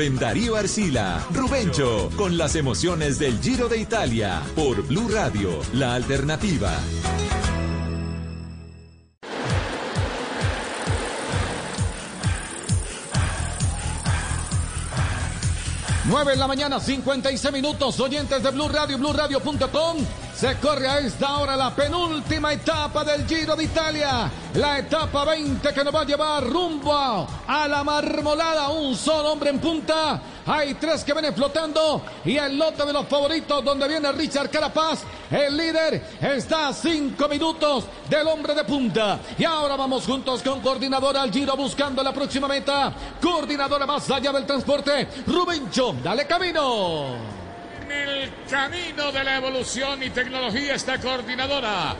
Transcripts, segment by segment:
Rubén Darío Arcila, Rubencho, con las emociones del Giro de Italia, por Blue Radio, la alternativa. 9 en la mañana, 56 minutos, oyentes de Blue Radio, BlueRadio.com. Se corre a esta hora la penúltima etapa del Giro de Italia. La etapa 20 que nos va a llevar rumbo a la marmolada. Un solo hombre en punta. Hay tres que vienen flotando. Y el lote de los favoritos donde viene Richard Carapaz. El líder está a cinco minutos del hombre de punta. Y ahora vamos juntos con coordinadora al Giro buscando la próxima meta. Coordinadora más allá del transporte. Rubencho, dale camino el camino de la evolución y tecnología esta coordinadora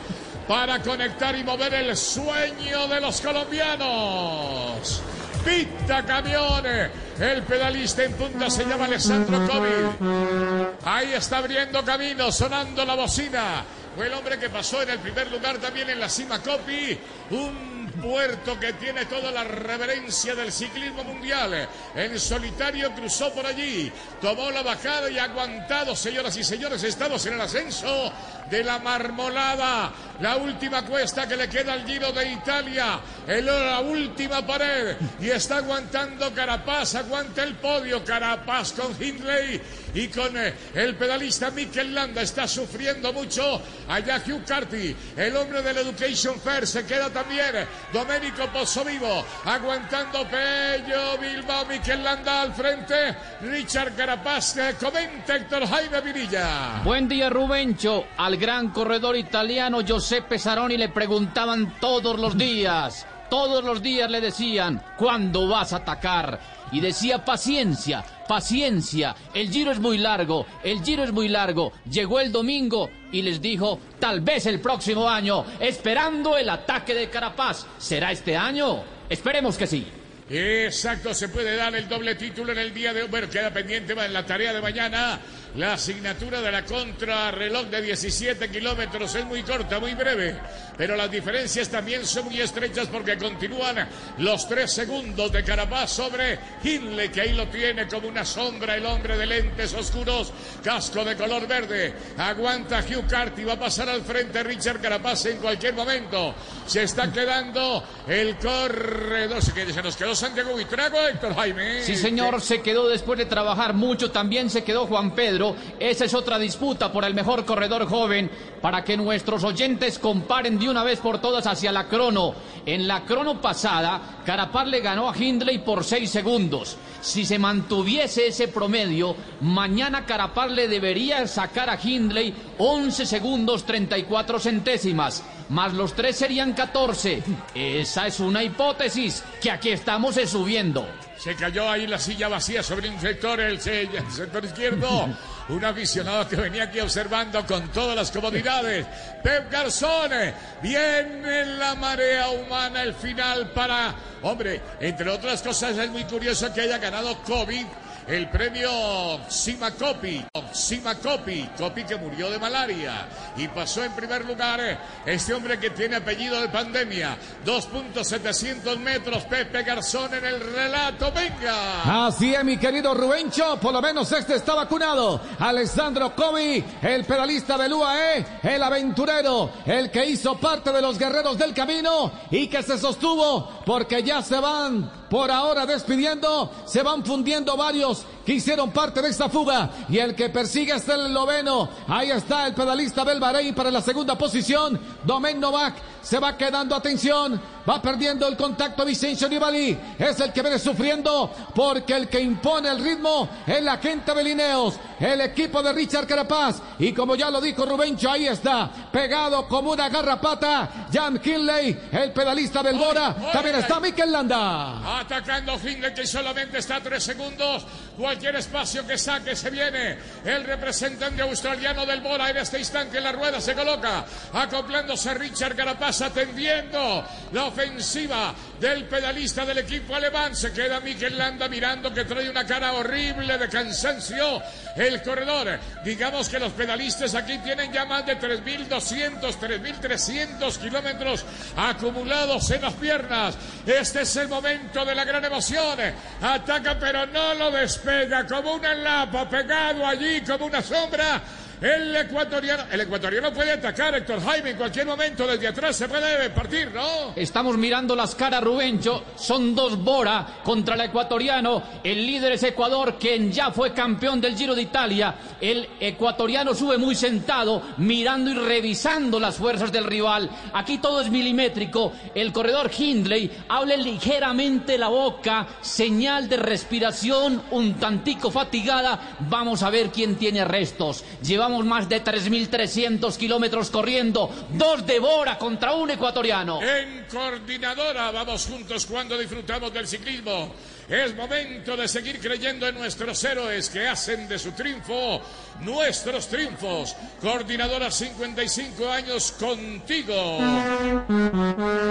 para conectar y mover el sueño de los colombianos. Pita camiones. El pedalista en punta se llama Alessandro Covi. Ahí está abriendo camino, sonando la bocina. Fue el hombre que pasó en el primer lugar también en la cima Copi. Un puerto que tiene toda la reverencia del ciclismo mundial. En solitario cruzó por allí, tomó la bajada y aguantado, señoras y señores, estamos en el ascenso de la marmolada, la última cuesta que le queda al Giro de Italia, el, la última pared y está aguantando Carapaz, aguanta el podio Carapaz con Hindley y con eh, el pedalista Mikel Landa está sufriendo mucho allá Hugh Carty, el hombre del Education Fair se queda también Domenico Pozzovivo aguantando Pello Bilbao Mikel Landa al frente Richard Carapaz eh, comenta Héctor Jaime Virilla Buen día Rubencho. Al gran corredor italiano Giuseppe Saroni le preguntaban todos los días, todos los días le decían, ¿cuándo vas a atacar? Y decía, paciencia, paciencia, el giro es muy largo, el giro es muy largo. Llegó el domingo y les dijo, tal vez el próximo año, esperando el ataque de Carapaz. ¿Será este año? Esperemos que sí. Exacto, se puede dar el doble título en el día de hoy. Bueno, queda pendiente en la tarea de mañana. La asignatura de la contrarreloj de 17 kilómetros es muy corta, muy breve, pero las diferencias también son muy estrechas porque continúan los tres segundos de Carapaz sobre Hindley, que ahí lo tiene como una sombra el hombre de lentes oscuros, casco de color verde. Aguanta Hugh Carty, va a pasar al frente Richard Carapaz en cualquier momento. Se está quedando el corredor, se nos quedó Santiago Buitrago, Héctor Jaime. Sí, señor, se quedó después de trabajar mucho, también se quedó Juan Pedro. Esa es otra disputa por el mejor corredor joven para que nuestros oyentes comparen de una vez por todas hacia la crono. En la crono pasada, Carapaz le ganó a Hindley por seis segundos. Si se mantuviese ese promedio, mañana Carapaz le debería sacar a Hindley 11 segundos 34 centésimas más los tres serían 14. Esa es una hipótesis que aquí estamos subiendo. Se cayó ahí la silla vacía sobre un sector, el, sector izquierdo. Un aficionado que venía aquí observando con todas las comodidades. Pep Garzone. Viene la marea humana el final para... Hombre, entre otras cosas es muy curioso que haya ganado COVID el premio Sima Copi, Sima Copi, Copi que murió de malaria y pasó en primer lugar este hombre que tiene apellido de pandemia, 2.700 metros, Pepe Garzón en el relato, venga. Así es mi querido Rubencho, por lo menos este está vacunado, Alessandro Cobi, el pedalista del UAE, el aventurero, el que hizo parte de los guerreros del camino y que se sostuvo porque ya se van por ahora despidiendo, se van fundiendo varios que hicieron parte de esta fuga y el que persigue es el noveno. Ahí está el pedalista del Bahrein para la segunda posición. Domen Novak se va quedando, atención, va perdiendo el contacto Vicencio Nibali. Es el que viene sufriendo porque el que impone el ritmo es la gente de Lineos, el equipo de Richard Carapaz. Y como ya lo dijo Rubencho, ahí está, pegado como una garrapata. Jan Kinley, el pedalista del Bora. También está Mikel Landa. Atacando Finley que solamente está a tres segundos. Cualquier espacio que saque se viene. El representante australiano del Bora en este instante en la rueda se coloca. Acoplándose Richard Carapaz atendiendo la ofensiva del pedalista del equipo alemán. Se queda Mikel Landa mirando que trae una cara horrible de cansancio el corredor. Digamos que los pedalistas aquí tienen ya más de 3.200, 3.300 kilómetros acumulados en las piernas. Este es el momento de la gran emoción. Ataca pero no lo despega como una lapa pegado allí como una sombra el ecuatoriano, el ecuatoriano puede atacar Héctor Jaime en cualquier momento desde atrás se puede partir, ¿no? Estamos mirando las caras, Rubencho. Son dos Bora contra el ecuatoriano. El líder es Ecuador, quien ya fue campeón del Giro de Italia. El ecuatoriano sube muy sentado, mirando y revisando las fuerzas del rival. Aquí todo es milimétrico. El corredor Hindley habla ligeramente la boca, señal de respiración un tantico fatigada. Vamos a ver quién tiene restos. Llevamos más de 3.300 kilómetros corriendo. Dos de Bora contra un ecuatoriano. En coordinadora vamos juntos cuando disfrutamos del ciclismo. Es momento de seguir creyendo en nuestros héroes que hacen de su triunfo nuestros triunfos. Coordinadora 55 años contigo.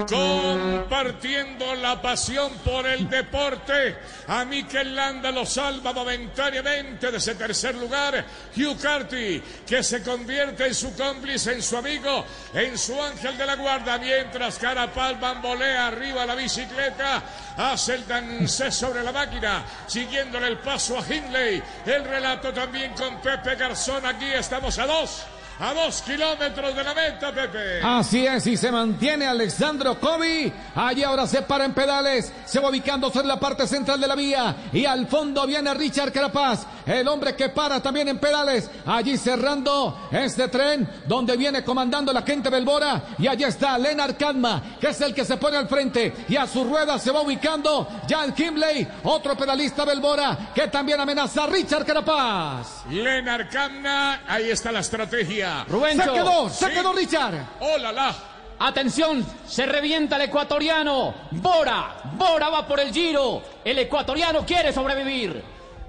Compartiendo la pasión por el deporte. A Mikel Landa lo salva momentáneamente de ese tercer lugar. Hugh Carty, que se convierte en su cómplice, en su amigo, en su ángel de la guarda. Mientras Carapal bambolea arriba la bicicleta. Hace el dance sobre la máquina. Siguiéndole el paso a Hindley. El relato también con Pepe Garzón. Aquí estamos a dos. A dos kilómetros de la meta, Pepe. Así es, y se mantiene Alexandro Kobe. Allí ahora se para en pedales. Se va ubicándose en la parte central de la vía. Y al fondo viene Richard Carapaz, el hombre que para también en pedales. Allí cerrando este tren donde viene comandando la gente Belbora. Y allí está Leonard Kadma, que es el que se pone al frente. Y a su rueda se va ubicando Jan Kimley, otro pedalista Belbora, que también amenaza a Richard Carapaz. Leonard Kadma, ahí está la estrategia. Rubencho. Se quedó, se Sí. quedó Richard. ¡Hola, la! Atención, se revienta el ecuatoriano. Bora, Bora va por el giro. El ecuatoriano quiere sobrevivir.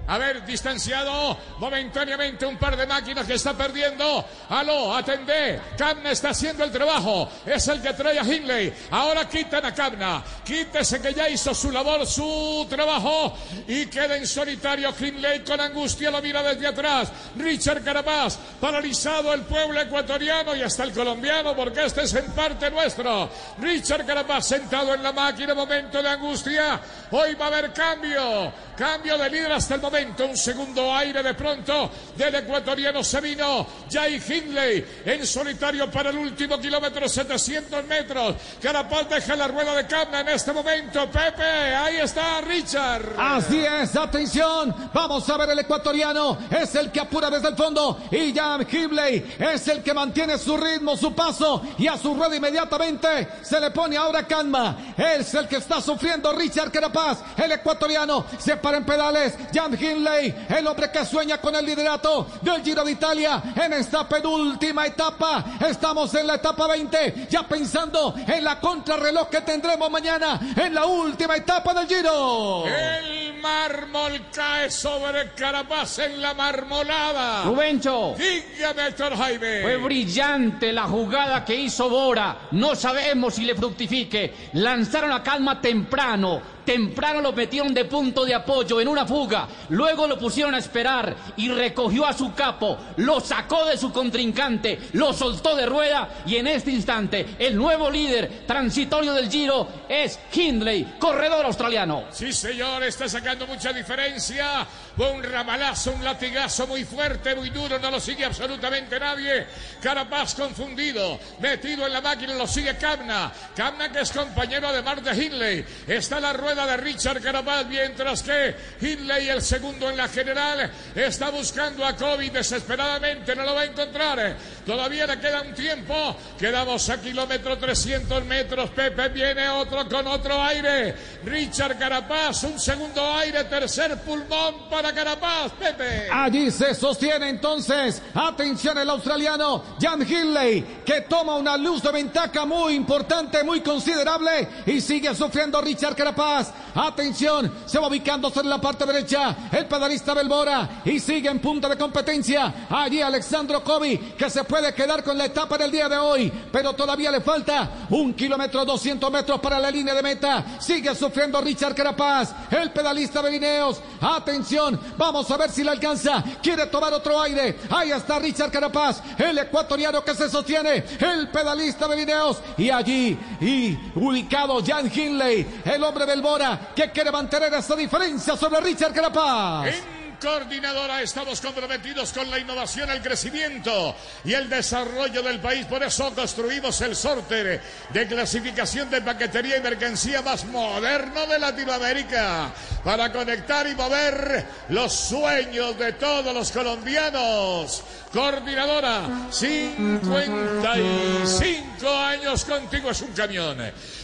A ver, distanciado momentáneamente un par de máquinas que está perdiendo. Aló, atendé. Camna está haciendo el trabajo. Es el que trae a Hindley. Ahora quitan a Camna. Quítese que ya hizo su labor, su trabajo. Y queda en solitario Hindley con angustia. Lo mira desde atrás. Richard Carapaz. Paralizado el pueblo ecuatoriano y hasta el colombiano porque este es en parte nuestro. Richard Carapaz sentado en la máquina. Momento de angustia. Hoy va a haber cambio. Cambio de líder hasta el momento. Un segundo aire de pronto del ecuatoriano se vino. Jay Hindley en solitario para el último kilómetro, 700 metros. Carapaz deja la rueda de Camna en este momento. Pepe, ahí está Richard. Así es, atención, vamos a ver el ecuatoriano, es el que apura desde el fondo y Jan Hibley es el que mantiene su ritmo, su paso y a su rueda inmediatamente se le pone ahora calma, es el que está sufriendo Richard Carapaz, el ecuatoriano, se para en pedales, Hindley, el hombre que sueña con el liderato del Giro de Italia en esta penúltima etapa, estamos en la etapa 20, ya pensando en la contrarreloj que tendremos mañana en la última etapa del Giro. El mármol cae sobre Carapaz en la marmolada. Rubencho. Dígame, Héctor Jaime. Fue brillante la jugada que hizo Bora. No sabemos si le fructifique. Lanzaron a calma temprano. Temprano lo metieron de punto de apoyo en una fuga. Luego lo pusieron a esperar y recogió a su capo. Lo sacó de su contrincante. Lo soltó de rueda. Y en este instante, el nuevo líder transitorio del Giro es Hindley, corredor australiano. Sí, señor, está sacando mucha diferencia. Un ramalazo, un latigazo muy fuerte, muy duro, no lo sigue absolutamente nadie. Carapaz confundido, metido en la máquina, lo sigue Camna. Camna que es compañero además de Hindley. Está la rueda de Richard Carapaz, mientras que Hindley, el segundo en la general, está buscando a Kobe desesperadamente, no lo va a encontrar. Todavía le queda un tiempo. Quedamos a kilómetro 300 metros. Pepe viene otro con otro aire. Richard Carapaz, un segundo aire, tercer pulmón para Carapaz. Pepe. Allí se sostiene entonces, atención el australiano Jan Hindley, que toma una luz de ventaja muy importante, muy considerable y sigue sufriendo Richard Carapaz. Carapaz. Atención, se va ubicándose en la parte derecha el pedalista Belbora y sigue en punta de competencia. Allí Alexandro Kobi que se puede quedar con la etapa del día de hoy, pero todavía le falta un kilómetro 200 metros para la línea de meta. Sigue sufriendo Richard Carapaz, el pedalista Belineos. Atención, vamos a ver si le alcanza. Quiere tomar otro aire. Ahí está Richard Carapaz, el ecuatoriano que se sostiene, el pedalista Belineos. Y allí, y ubicado Jan Hinley, el hombre del Bora, que quiere mantener esa diferencia sobre Richard Carapaz coordinadora estamos comprometidos con la innovación, el crecimiento y el desarrollo del país. Por eso construimos el sorter de clasificación de paquetería y mercancía más moderno de Latinoamérica para conectar y mover los sueños de todos los colombianos. Coordinadora, 55 años contigo es un camión.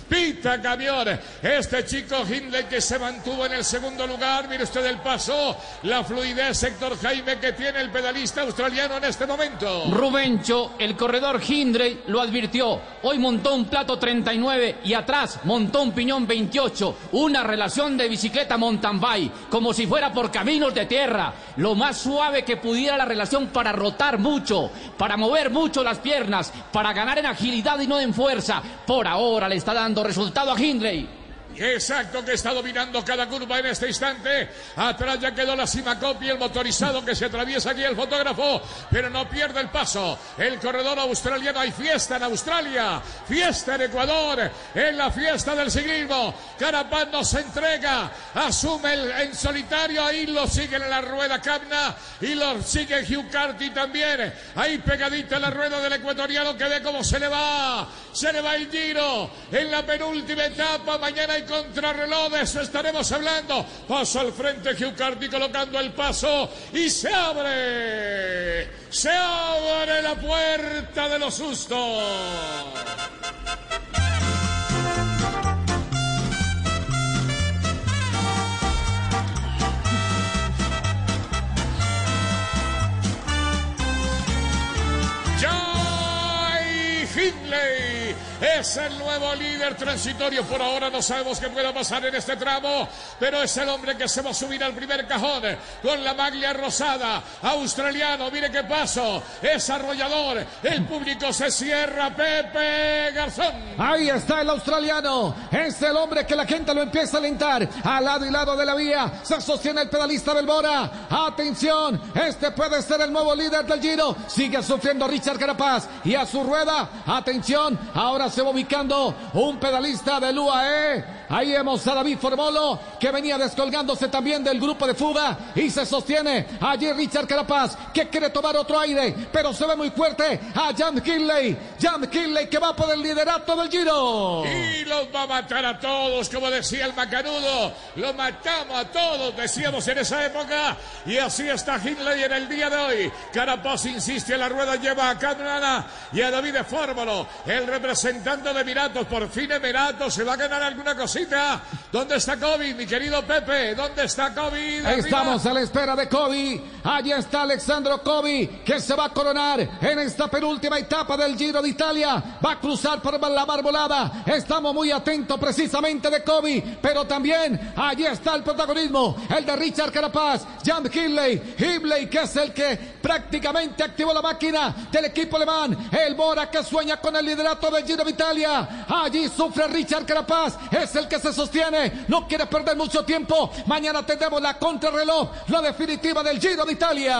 Pita camión. Este chico Hindley que se mantuvo en el segundo lugar. Mire usted el paso, la fluidez, Héctor Jaime, que tiene el pedalista australiano en este momento. Rubencho, el corredor Hindley lo advirtió. Hoy montó un plato 39 y atrás montó un piñón 28. Una relación de bicicleta mountain bike, como si fuera por caminos de tierra. Lo más suave que pudiera la relación para rotar mucho, para mover mucho las piernas, para ganar en agilidad y no en fuerza. Por ahora le está dando resultado a Hindley. Exacto, que está dominando cada curva en este instante. Atrás ya quedó la Simacopy, el motorizado que se atraviesa aquí el fotógrafo, pero no pierde el paso. El corredor australiano, hay fiesta en Australia, fiesta en Ecuador, en la fiesta del ciclismo. Carapaz no se entrega, asume el, en solitario, ahí lo sigue en la rueda Camna y lo sigue Hugh Carty también. Ahí pegadita en la rueda del ecuatoriano que ve cómo se le va, se le va el giro en la penúltima etapa. Mañana hay contrarreloj, de eso estaremos hablando. Paso al frente Giucardi colocando el paso y se abre, se abre la puerta de los sustos. Es el nuevo líder transitorio. Por ahora no sabemos qué pueda pasar en este tramo, pero es el hombre que se va a subir al primer cajón con la maglia rosada. Australiano, mire qué paso. Es arrollador. El público se cierra. Pepe Garzón. Ahí está el australiano. Es el hombre que la gente lo empieza a alentar. Al lado y lado de la vía se sostiene el pedalista Belbora. Atención, este puede ser el nuevo líder del Giro. Sigue sufriendo Richard Carapaz y a su rueda. Atención, ahora se va ubicando un pedalista del UAE. Ahí vemos a David Formolo que venía descolgándose también del grupo de fuga y se sostiene allí Richard Carapaz que quiere tomar otro aire, pero se ve muy fuerte a Jan Kinley. Jan Kinley que va por el liderato del Giro. Y los va a matar a todos, como decía el macanudo. Lo matamos a todos, decíamos en esa época. Y así está Hindley en el día de hoy. Carapaz insiste en la rueda, lleva a Canana y a David Fórmolo, el representante de Emiratos. Por fin Emiratos se va a ganar alguna cosita. ¿Dónde está Kobe, mi querido Pepe? ¿Dónde está Kobe? Estamos a la espera de Kobe. Allí está Alexandro Kobe, que se va a coronar en esta penúltima etapa del Giro de Italia. Va a cruzar por la marbolada. Estamos muy atentos precisamente de Kobe, pero también allí está el protagonismo, el de Richard Carapaz, Jan Hindley, Hindley, que es el que prácticamente activó la máquina del equipo alemán. El Bora que sueña con el liderato del Giro de Italia. Allí sufre Richard Carapaz, es el que se sostiene, no quiere perder mucho tiempo. Mañana tendremos la contrarreloj, la definitiva del Giro de Italia.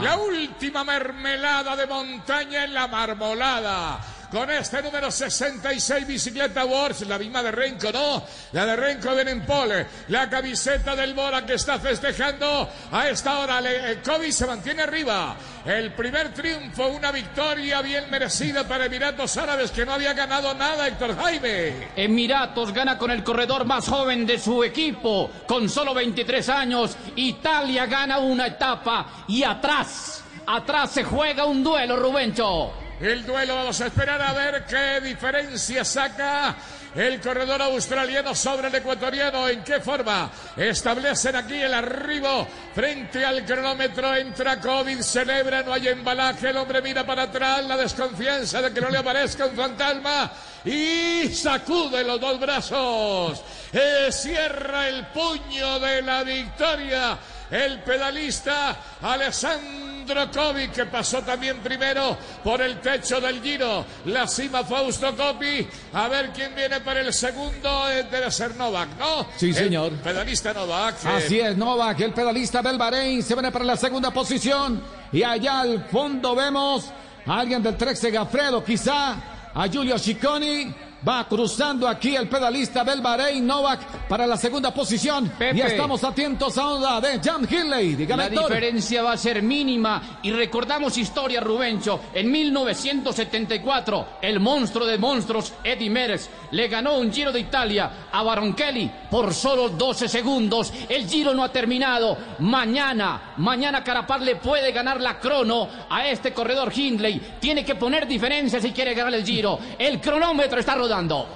La última mermelada de montaña en la marmolada con este número 66 Bicicleta Wars, la misma de Renko, ¿no? La de Renko en Pole, la camiseta del Bora que está festejando a esta hora. El Kobe se mantiene arriba. El primer triunfo, una victoria bien merecida para Emiratos Árabes que no había ganado nada, Héctor Jaime. Emiratos gana con el corredor más joven de su equipo, con solo 23 años. Italia gana una etapa y atrás, atrás se juega un duelo, Rubencho. El duelo vamos a esperar a ver qué diferencia saca el corredor australiano sobre el ecuatoriano. ¿En qué forma establecen aquí el arribo frente al cronómetro? Entra COVID, celebra, no hay embalaje. El hombre mira para atrás, la desconfianza de que no le aparezca un fantasma y sacude los dos brazos. Eh, cierra el puño de la victoria el pedalista Alessandro Covi, que pasó también primero por el techo del Giro. La cima Fausto Copi. A ver quién viene para el segundo. Eh, debe ser Novak, ¿no? Sí, señor. pedalista Novak. Eh. Así es, Novak, el pedalista del Bahrein, se viene para la segunda posición. Y allá al fondo vemos a alguien del Trek Segafredo, quizá a Giulio Cicconi Va cruzando aquí el pedalista del Bahrein Novak para la segunda posición. Y estamos atentos a onda de Jan Hilley. la diferencia va a ser mínima. Y recordamos historia, Rubencho. En 1974, el monstruo de monstruos, Eddie Merckx, le ganó un Giro de Italia a Baronchelli por solo 12 segundos. El Giro no ha terminado. Mañana, mañana Carapaz le puede ganar la crono a este corredor Hindley. Tiene que poner diferencia si quiere ganar el Giro. El cronómetro está rodando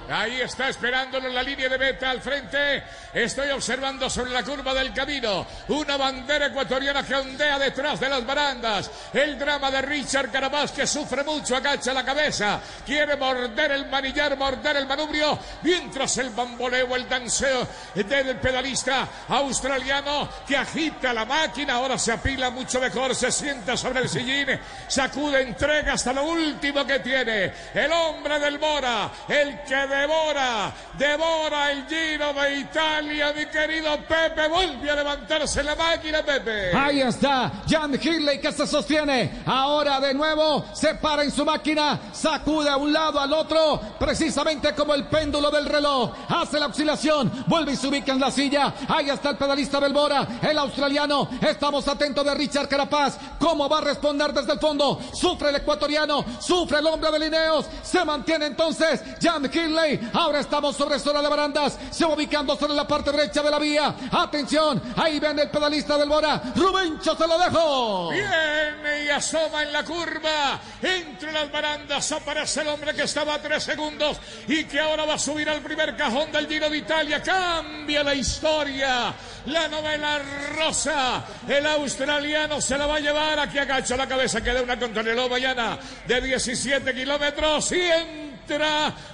Ahí está esperándolo en la línea de meta al frente. Estoy observando sobre la curva del camino una bandera ecuatoriana que ondea detrás de las barandas. El drama de Richard Carapaz que sufre mucho, agacha la cabeza. Quiere morder el manillar, morder el manubrio. Mientras el bamboleo, el danceo del pedalista australiano que agita la máquina. Ahora se apila mucho mejor, se sienta sobre el sillín, sacude, entrega hasta lo último que tiene. El hombre del Mora, el que devora, devora el Giro de Italia, mi querido Pepe. Vuelve a levantarse la máquina, Pepe. Ahí está, Jan Hindley que se sostiene. Ahora de nuevo se para en su máquina, sacude a un lado al otro, precisamente como el péndulo del reloj. Hace la oscilación, vuelve y se ubica en la silla. Ahí está el pedalista Belbora, el australiano. Estamos atentos de Richard Carapaz. ¿Cómo va a responder desde el fondo? Sufre el ecuatoriano, sufre el hombre de Lineos. Se mantiene entonces Jan Cam Hinley. Ahora estamos sobre zona de barandas. Se va ubicando sobre la parte derecha de la vía. Atención, ahí ven el pedalista del Bora. Rubencho se lo dejó. Viene y asoma en la curva. Entre las barandas aparece el hombre que estaba a tres segundos y que ahora va a subir al primer cajón del Giro de Italia. Cambia la historia. La novela rosa. El australiano se la va a llevar. Aquí agacha la cabeza. Queda una contrarreloj mañana de 17 kilómetros. 100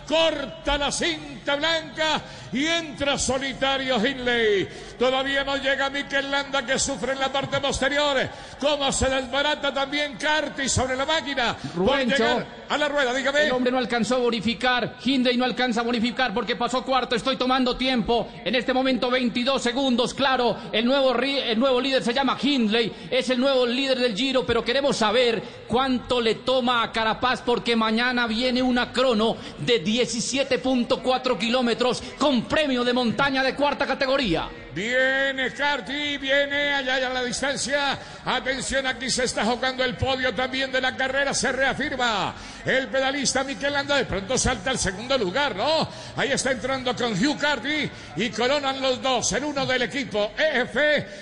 Corta la cinta blanca y entra solitario Hindley. Todavía no llega Mikel Landa que sufre en la parte posterior. Como se desbarata también Carti sobre la máquina. A la rueda, dígame. El hombre no alcanzó a bonificar. Hindley no alcanza a bonificar porque pasó cuarto. Estoy tomando tiempo. En este momento 22 segundos. Claro, el nuevo, el nuevo líder se llama Hindley. Es el nuevo líder del Giro, pero queremos saber cuánto le toma a Carapaz porque mañana viene una crono de 17.4 kilómetros con premio de montaña de cuarta categoría. Viene Carti, viene allá a la distancia. Atención, aquí se está jugando el podio también de la carrera. Se reafirma el pedalista Miquel Landa. De pronto salta al segundo lugar, ¿no? Ahí está entrando con Hugh Carty y coronan los dos. El uno del equipo EF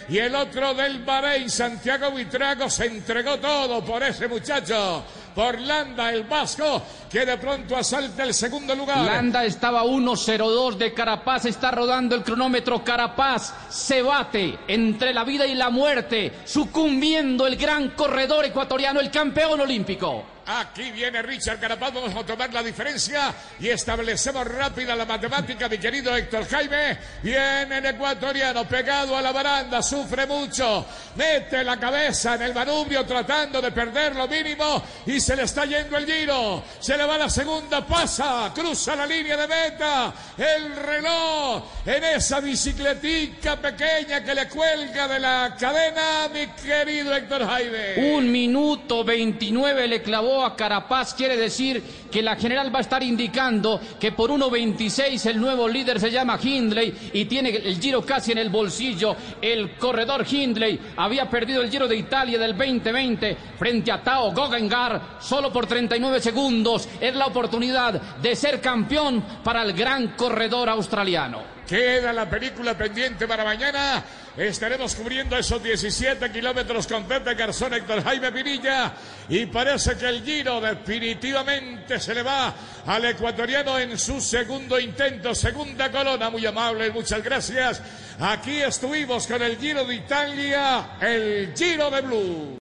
y el otro del Bahrein. Santiago Buitrago se entregó todo por ese muchacho por Landa, el vasco, que de pronto asalta el segundo lugar. Landa estaba 1-0-2 de Carapaz, está rodando el cronómetro. Carapaz se bate entre la vida y la muerte, sucumbiendo el gran corredor ecuatoriano, el campeón olímpico. Aquí viene Richard Carapaz, vamos a tomar la diferencia y establecemos rápida la matemática, mi querido Héctor Jaime. Viene el ecuatoriano pegado a la baranda, sufre mucho, mete la cabeza en el manubrio tratando de perder lo mínimo y se le está yendo el giro. Se le va la segunda, pasa, cruza la línea de meta, el reloj en esa bicicletica pequeña que le cuelga de la cadena, mi querido Héctor Jaime. Un minuto 29 le clavó a Carapaz quiere decir que la general va a estar indicando que por 1.26 el nuevo líder se llama Hindley y tiene el giro casi en el bolsillo. El corredor Hindley había perdido el giro de Italia del 2020 frente a Tao Gogengar solo por 39 segundos. Es la oportunidad de ser campeón para el gran corredor australiano. Queda la película pendiente para mañana. Estaremos cubriendo esos 17 kilómetros con Pepe Garzón, Héctor Jaime Pinilla. Y parece que el giro definitivamente se le va al ecuatoriano en su segundo intento, segunda colona. Muy amable, muchas gracias. Aquí estuvimos con el giro de Italia, el giro de Blue.